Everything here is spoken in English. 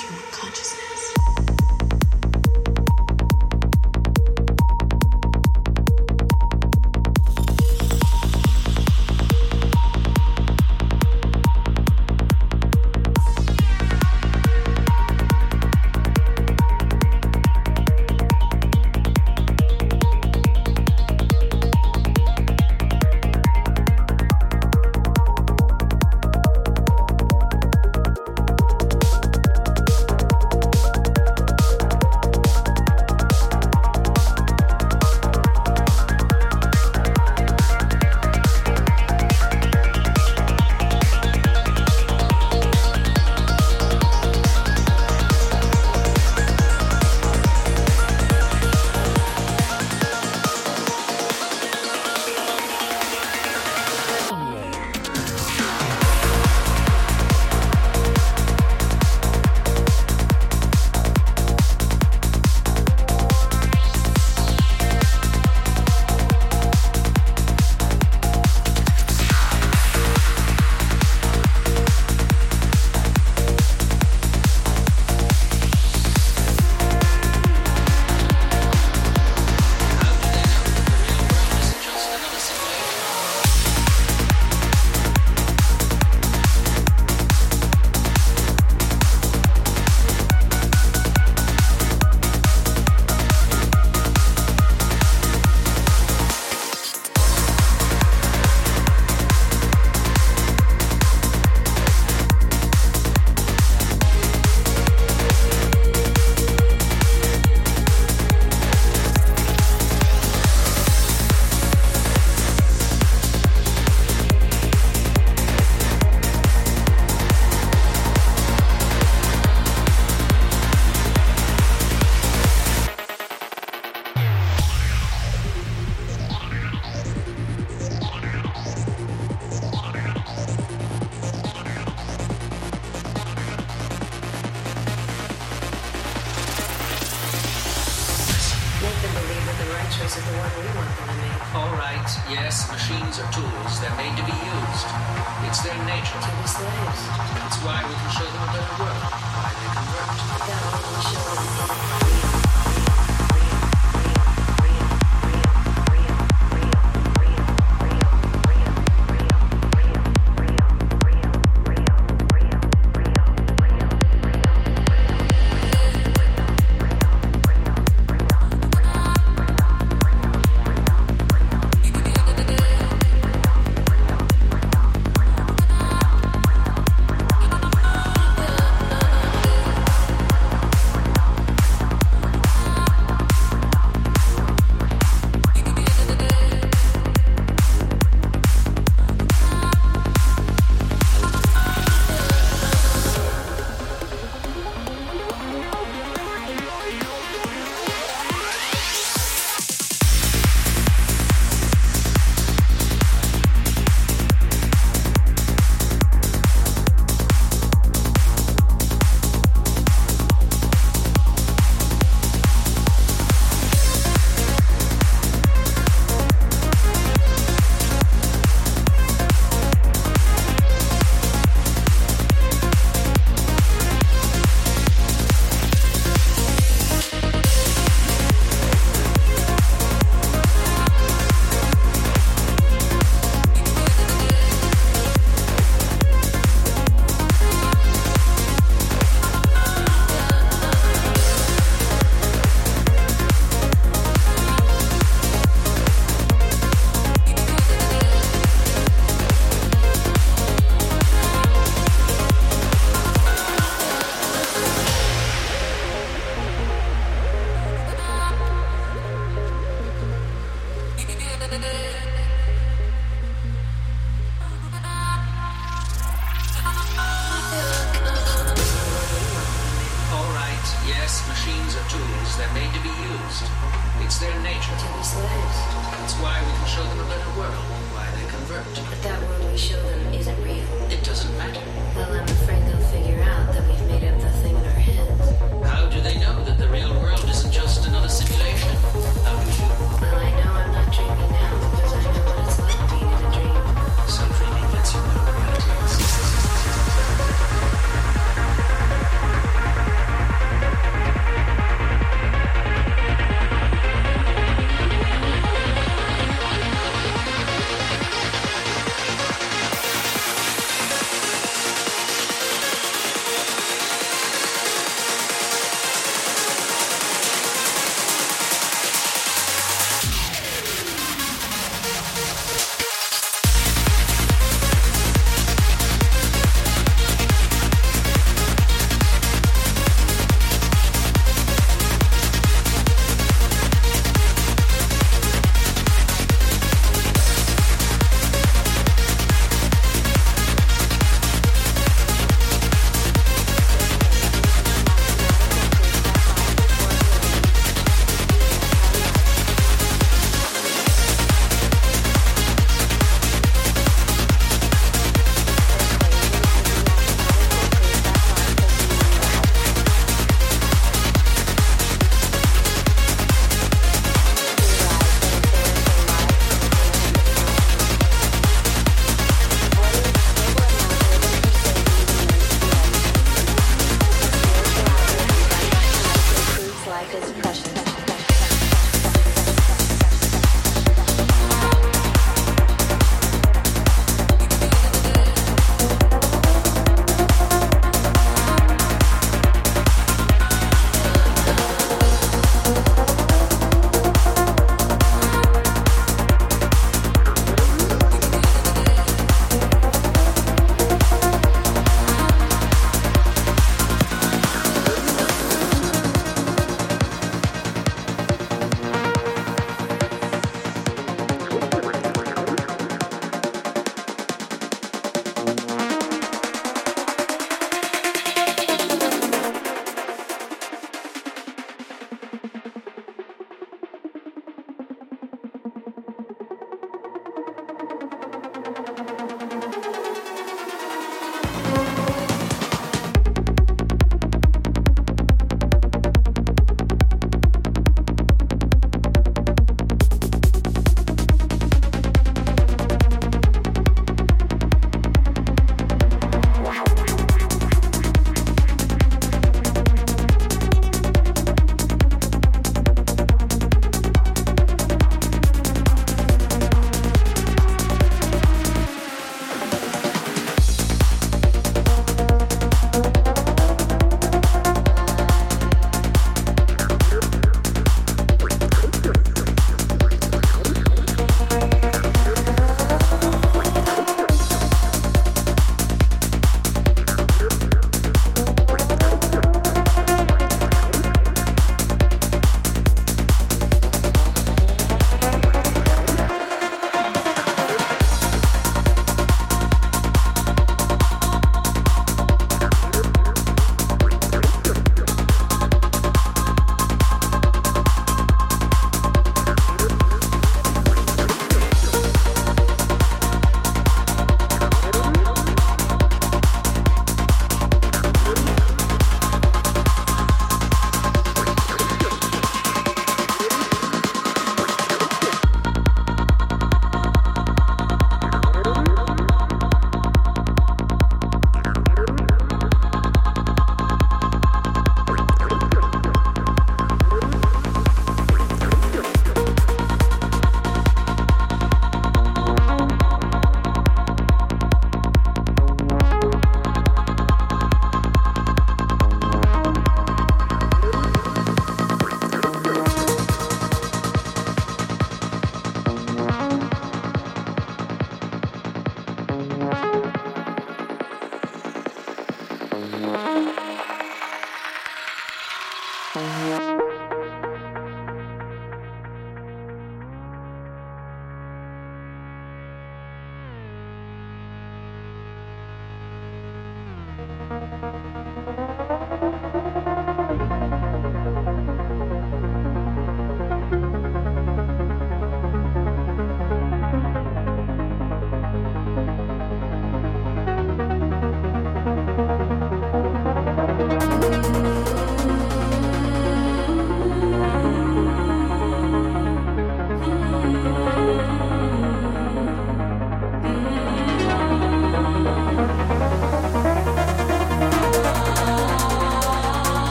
your consciousness. Yes, machines are tools. They're made to be used. It's their nature. To be slaves. That's why we can show them a better world. Why they can work. That we can show them.